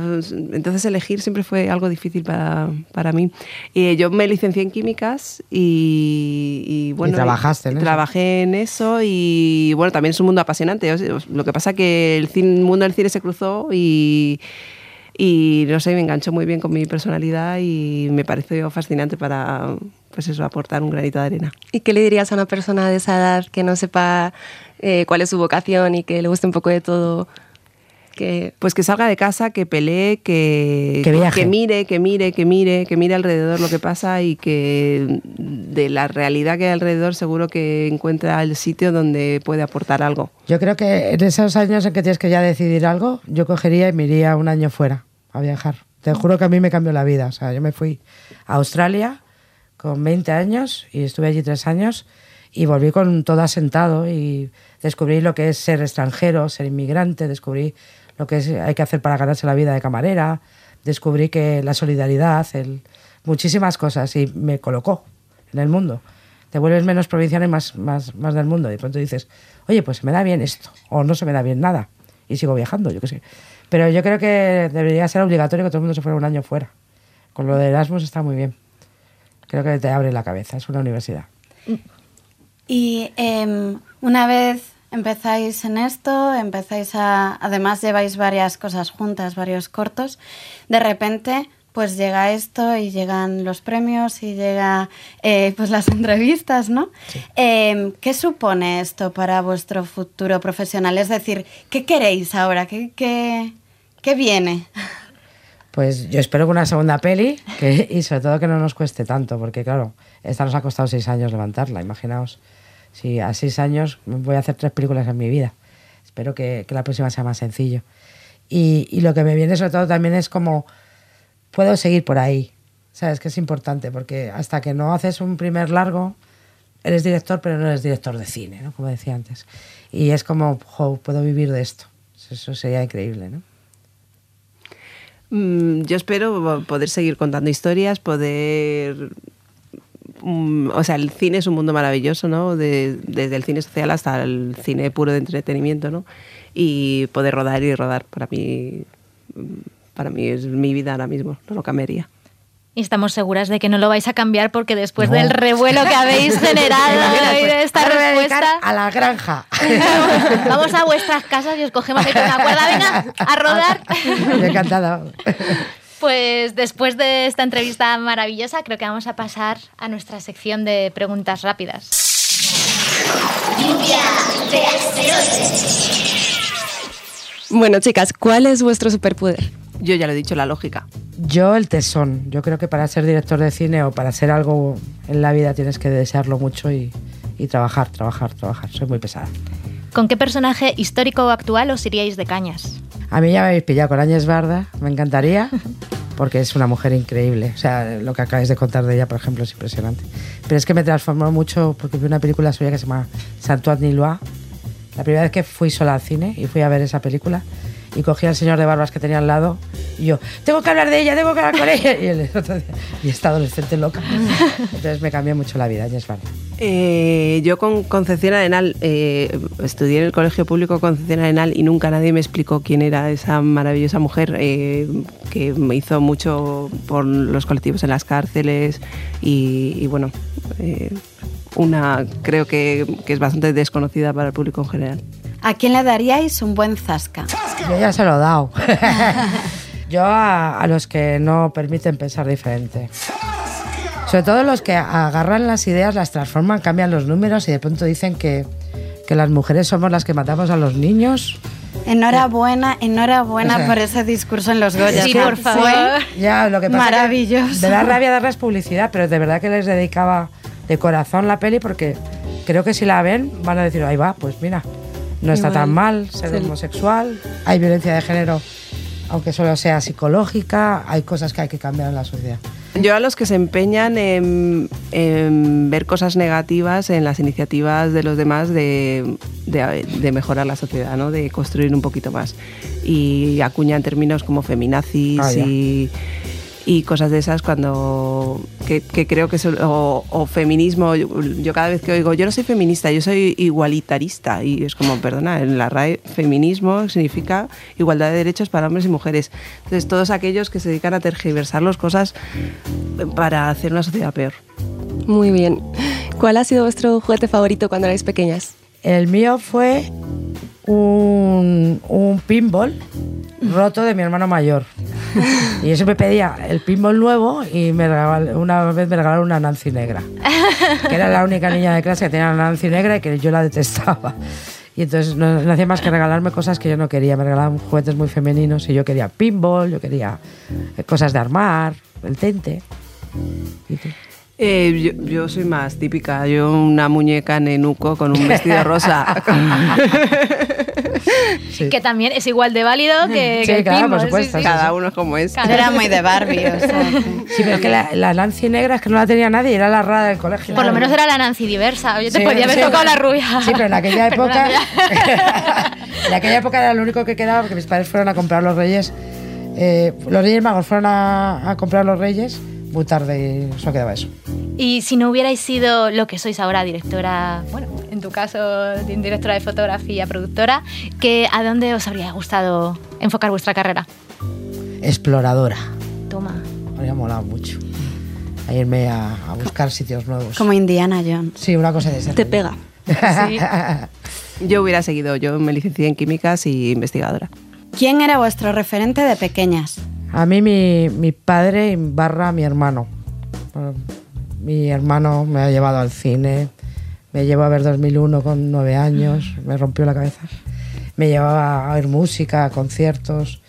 Entonces elegir siempre fue algo difícil para, para mí. Y yo me licencié en químicas y, y, bueno... trabajaste en eso. Trabajé en eso y bueno, también es un mundo apasionante. Lo que pasa que el cine- el mundo del cine se cruzó y... Y no sé, me enganchó muy bien con mi personalidad y me pareció fascinante para, pues eso, aportar un granito de arena. ¿Y qué le dirías a una persona de esa edad que no sepa eh, cuál es su vocación y que le guste un poco de todo? Que, Pues que salga de casa, que pelee, que, Que viaje. mire, que mire, que mire, que mire alrededor lo que pasa y que de la realidad que hay alrededor seguro que encuentra el sitio donde puede aportar algo. Yo creo que en esos años en que tienes que ya decidir algo, yo cogería y me iría un año fuera a viajar. Te juro que a mí me cambió la vida. O sea, yo me fui a Australia con 20 años y estuve allí tres años y volví con todo asentado y descubrí lo que es ser extranjero, ser inmigrante, descubrí lo que hay que hacer para ganarse la vida de camarera, descubrí que la solidaridad, el, muchísimas cosas y me colocó en el mundo. Te vuelves menos provinciano y más, más, más del mundo. Y de pronto dices, oye, pues se me da bien esto, o no se me da bien nada. Y sigo viajando, yo qué sé. Pero yo creo que debería ser obligatorio que todo el mundo se fuera un año fuera. Con lo de Erasmus está muy bien. Creo que te abre la cabeza, es una universidad. Y em, una vez empezáis en esto, empezáis a, además lleváis varias cosas juntas, varios cortos, de repente pues llega esto y llegan los premios y llega eh, pues las entrevistas, ¿no? Em, ¿Qué supone esto para vuestro futuro profesional? Es decir, ¿qué queréis ahora? ¿Qué, qué, qué viene? Pues yo espero que una segunda peli que, y sobre todo que no nos cueste tanto, porque claro, esta nos ha costado seis años levantarla. Imaginaos, si a seis años voy a hacer tres películas en mi vida. Espero que, que la próxima sea más sencillo. Y, y lo que me viene sobre todo también es como, puedo seguir por ahí. ¿Sabes? Que es importante, porque hasta que no haces un primer largo, eres director, pero no eres director de cine, ¿no? Como decía antes. Y es como, jo, puedo vivir de esto. Eso sería increíble, ¿no? Mm, Yo espero poder seguir contando historias, poder... mm, O sea, el cine es un mundo maravilloso, ¿no? De- desde el cine social hasta el cine puro de entretenimiento, ¿no? Y poder rodar y rodar para mí mm, para mí es mi vida ahora mismo, no lo cambiaría. Y estamos seguras de que no lo vais a cambiar porque después No. del revuelo que habéis generado y de esta Ahora voy a respuesta, a la granja. vamos a vuestras casas y os cogemos ahí con una cuerda, venga, a rodar. Encantado. Pues después de esta entrevista maravillosa, creo que vamos a pasar a nuestra sección de preguntas rápidas. Bueno, chicas, ¿cuál es vuestro superpoder? Yo ya lo he dicho, la lógica. Yo el tesón. Yo creo que para ser director de cine o para ser algo en la vida tienes que desearlo mucho y, y trabajar, trabajar, trabajar. Soy muy pesada. ¿Con qué personaje histórico o actual os iríais de cañas? A mí ya me habéis pillado con Áñez Barda, me encantaría, porque es una mujer increíble. O sea, lo que acabáis de contar de ella, por ejemplo, es impresionante. Pero es que me transformó mucho porque vi una película suya que se llama Santuat Nilois. La primera vez que fui sola al cine y fui a ver esa película y cogí al señor de barbas que tenía al lado y yo, tengo que hablar de ella, tengo que hablar con ella. Y el otro día, y esta adolescente loca. Entonces me cambió mucho la vida, Barda. Eh, yo con Concepción Arenal eh, estudié en el Colegio Público Concepción Arenal y nunca nadie me explicó quién era esa maravillosa mujer eh, que me hizo mucho por los colectivos en las cárceles y, y bueno, eh, una creo que, que es bastante desconocida para el público en general. ¿A quién le daríais un buen zasca? Yo ya se lo he dado. Yo a, a los que no permiten pensar diferente. Sobre todo los que agarran las ideas, las transforman, cambian los números y de pronto dicen que, que las mujeres somos las que matamos a los niños. Enhorabuena, enhorabuena O sea, por ese discurso en los Goya. Sí, por favor. Ya, lo que pasa Maravilloso. Que me da rabia darles publicidad, pero de verdad que les dedicaba de corazón la peli porque creo que si la ven van a decir, ahí va, pues mira, no está tan mal ser homosexual, hay violencia de género, aunque solo sea psicológica, hay cosas que hay que cambiar en la sociedad. Yo a los que se empeñan en, en ver cosas negativas en las iniciativas de los demás de, de- de mejorar la sociedad, ¿no? de construir un poquito más. Y acuñan términos como feminazis Ah, ya. Y, cosas de esas cuando que, creo que o, o feminismo yo, yo cada vez que oigo yo no soy feminista yo soy igualitarista y es como perdona en la RAE feminismo significa igualdad de derechos para hombres y mujeres entonces todos aquellos que se dedican a tergiversar las cosas para hacer una sociedad peor Muy bien. ¿Cuál ha sido vuestro juguete favorito cuando erais pequeñas? El mío fue un, un pinball roto de mi hermano mayor. Y yo siempre pedía el pinball nuevo y me regal- una vez me regalaron una Nancy negra. Que era la única niña de clase que tenía una Nancy negra y que yo la detestaba. Y entonces no, hacía más que regalarme cosas que yo no quería. Me regalaban juguetes muy femeninos y yo quería pinball, yo quería cosas de armar, el tente. ¿Y? Eh, yo, yo soy más típica yo una muñeca nenuco con un vestido rosa Sí. Que también es igual de válido que, Sí, que el claro, por supuesto, sí. sí, cada uno como es Yo era muy de Barbie, o sea, Sí, pero es que la, la Nancy negra es que no la tenía nadie, era la rara del colegio. Por lo menos era la Nancy diversa. Oye, te Sí, podía haber sí. tocado la rubia. Sí, pero en aquella época. En aquella época era lo único que quedaba porque mis padres fueron a comprar los reyes. eh, los reyes magos fueron a, a comprar los reyes muy tarde y solo quedaba eso. Y si no hubierais sido lo que sois ahora, directora, bueno, en tu caso, directora de fotografía, productora, que, ¿a dónde os habría gustado enfocar vuestra carrera? Exploradora. Toma. Me habría molado mucho. A irme a, a buscar sitios nuevos. como Indiana Jones. Sí, una cosa de esa. Te pega. Sí. yo hubiera seguido yo me licencié en químicas y investigadora ¿Quién era vuestro referente de pequeñas? A mí mi, mi padre barra mi hermano. Bueno, Mi hermano me ha llevado al cine, me llevó a ver 2001 con nueve años, me rompió la cabeza. Me llevaba a oír música, a conciertos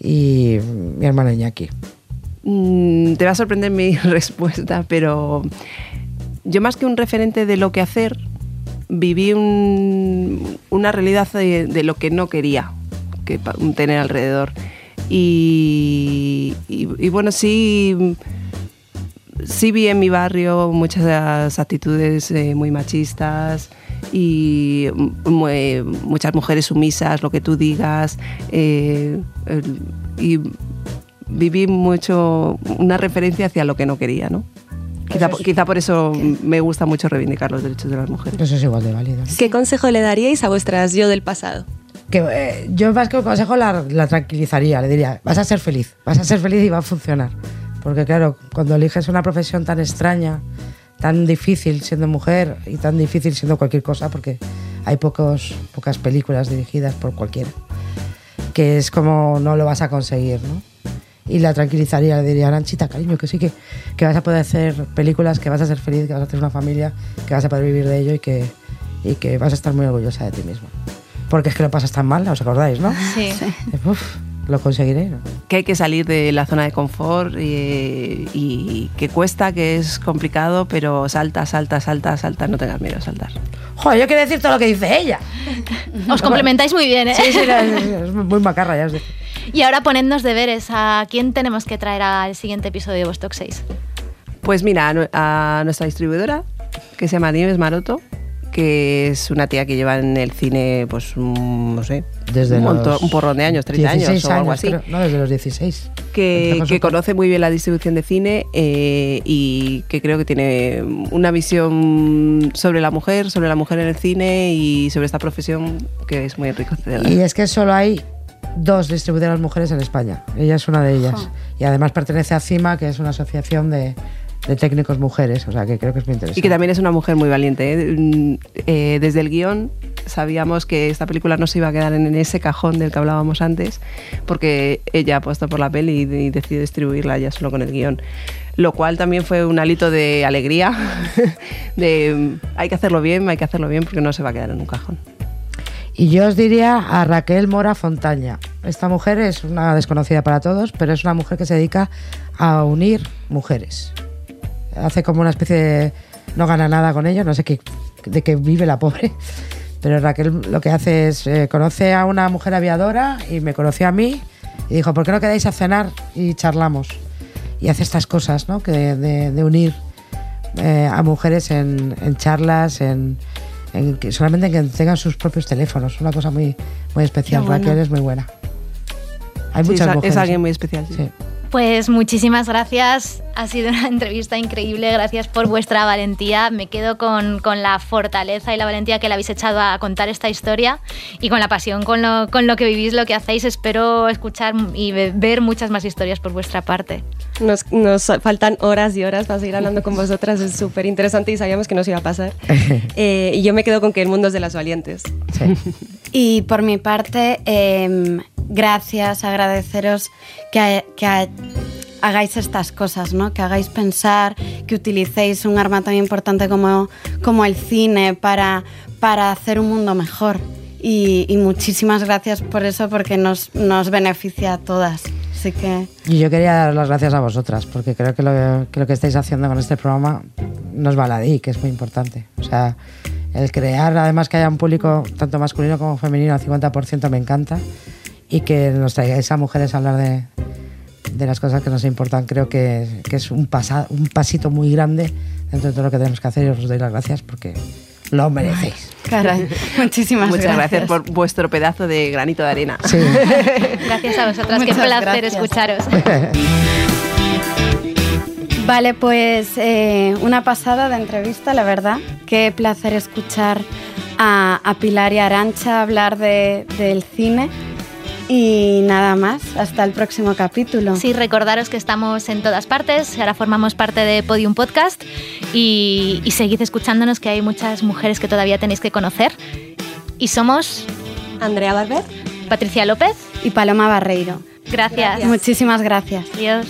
y mi hermano Iñaki. Mm, te va a sorprender mi respuesta, pero yo más que un referente de lo que hacer, viví un- una realidad de, de lo que no quería que tener alrededor. Y, y- y bueno, sí, sí vi en mi barrio muchas actitudes eh, muy machistas y mu- eh, muchas mujeres sumisas, lo que tú digas. eh, el- y viví mucho una referencia hacia lo que no quería, ¿no? Quizá, es- quizá por eso me gusta mucho reivindicar los derechos de las mujeres. Eso es igual de válido. ¿Qué consejo le daríais a vuestras yo del pasado? Que eh, yo más que un consejo la, la tranquilizaría, le diría, vas a ser feliz, vas a ser feliz y va a funcionar. Porque claro, cuando eliges una profesión tan extraña, tan difícil siendo mujer y tan difícil siendo cualquier cosa, porque hay pocos, pocas películas dirigidas por cualquiera, que es como no lo vas a conseguir, ¿no? Y la tranquilizaría, le diría, Aranchita, cariño, que sí, que, que vas a poder hacer películas, que vas a ser feliz, que vas a tener una familia, que vas a poder vivir de ello y que, y que vas a estar muy orgullosa de ti misma. Porque es que lo pasas tan mal, ¿os acordáis, no? Sí. Uf, lo conseguiré, ¿no? Que hay que salir de la zona de confort y, y que cuesta, que es complicado, pero salta, salta, salta, salta, no tengas miedo a saltar. Joder, yo quiero decir todo lo que dice ella. Os complementáis muy bien, ¿eh? Sí, sí, no, es, es muy macarra, ya os digo. Y ahora ponednos deberes. ¿A quién tenemos que traer al siguiente episodio de Vostok 6? Pues mira, a nuestra distribuidora, que se llama Nieves Maroto, que es una tía que lleva en el cine, pues, mm, no sé, Desde un, montón- un porrón de años, 30 años 16 o algo así. No, desde los 16. que, que conoce muy bien la distribución de cine eh, y que creo que tiene una visión sobre la mujer, sobre la mujer en el cine y sobre esta profesión que es muy enriquecedora. Y es que solo hay dos distribuidoras mujeres en España. Ella es una de ellas. Y además pertenece a CIMA, que es una asociación de, de técnicos mujeres. O sea, que creo que es muy interesante. Y que también es una mujer muy valiente. ¿eh? Mm, eh, desde el guion sabíamos que esta película no se iba a quedar en ese cajón del que hablábamos antes, porque ella apostó por la peli y, decidió distribuirla ya solo con el guion. Lo cual también fue un hálito de alegría, de mm, hay que hacerlo bien, hay que hacerlo bien porque no se va a quedar en un cajón. Y yo os diría a Raquel Mora Fontaña. Esta mujer es una desconocida para todos, pero es una mujer que se dedica a unir mujeres. Hace como una especie de... No gana nada con ello, no sé qué, de qué vive la pobre. Pero Raquel lo que hace es, eh, conoce a una mujer aviadora y me conoció a mí y dijo, ¿por qué no quedáis a cenar y charlamos? Y hace estas cosas, ¿no? Que de, de- de unir eh, a mujeres en, en charlas, en, en que solamente en que tengan sus propios teléfonos. Una cosa muy, muy especial. Bueno. Raquel es muy buena. Hay Sí, muchas es, mujeres. es alguien muy especial. sí. Sí. Pues muchísimas gracias. Ha sido una entrevista increíble. Gracias por vuestra valentía. Me quedo con, con la fortaleza y la valentía que le habéis echado a contar esta historia y con la pasión con lo, con lo que vivís, lo que hacéis. Espero escuchar y ve- ver muchas más historias por vuestra parte. Nos, nos faltan horas y horas para seguir hablando con vosotras, es súper interesante y sabíamos que nos iba a pasar. Eh, y yo me quedo con que el mundo es de las valientes. Sí. Y por mi parte, em, gracias, agradeceros que, que ha- hagáis estas cosas, ¿no? que hagáis pensar, que utilicéis un arma tan importante como, como el cine para, para hacer un mundo mejor. Y, y muchísimas gracias por eso, porque nos, nos beneficia a todas. Así que Y yo quería dar las gracias a vosotras, porque creo que lo, que lo que estáis haciendo con este programa nos baladí, que es muy importante. O sea, el crear, además que haya un público tanto masculino como femenino al 50% me encanta. Y que nos traigáis a mujeres a hablar de, de las cosas que nos importan, creo que, que es un, pasa, un pasito muy grande dentro de todo lo que tenemos que hacer y os doy las gracias porque lo merecéis. Caray, muchísimas Muchas gracias. gracias. por vuestro pedazo de granito de arena. Sí. Gracias a vosotras. Qué placer gracias. escucharos. Vale, pues eh, una pasada de entrevista, la verdad. Qué placer escuchar a, a Pilar y Arancha hablar de- del cine. Y nada más, hasta el próximo capítulo. Sí, recordaros que estamos en todas partes, ahora formamos parte de Podium Podcast y, y seguid escuchándonos que hay muchas mujeres que todavía tenéis que conocer. Y somos Andrea Barber. Patricia López. Y Paloma Barreiro. Gracias. Muchísimas gracias. Adiós.